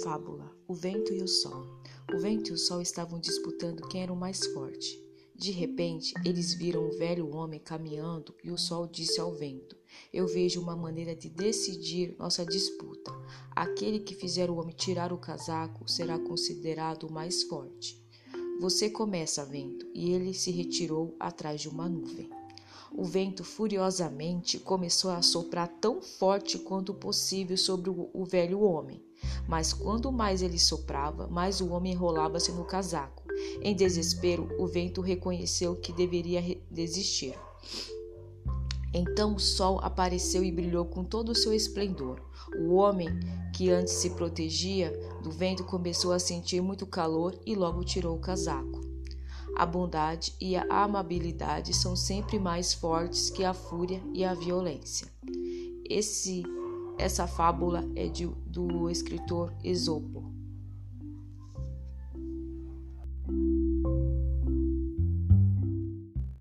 Fábula: O vento e o sol. O vento e o sol estavam disputando quem era o mais forte. De repente, eles viram um velho homem caminhando e o sol disse ao vento: Eu vejo uma maneira de decidir nossa disputa. Aquele que fizer o homem tirar o casaco será considerado o mais forte. Você começa, vento, e ele se retirou atrás de uma nuvem. O vento furiosamente começou a soprar tão forte quanto possível sobre o, velho homem. Mas quanto mais ele soprava, mais o homem enrolava-se no casaco. Em desespero, o vento reconheceu que deveria desistir. Então o sol apareceu e brilhou com todo o seu esplendor. O homem, que antes se protegia do vento, começou a sentir muito calor e logo tirou o casaco. A bondade e a amabilidade são sempre mais fortes que a fúria e a violência. Esse, essa fábula é de, do escritor Esopo.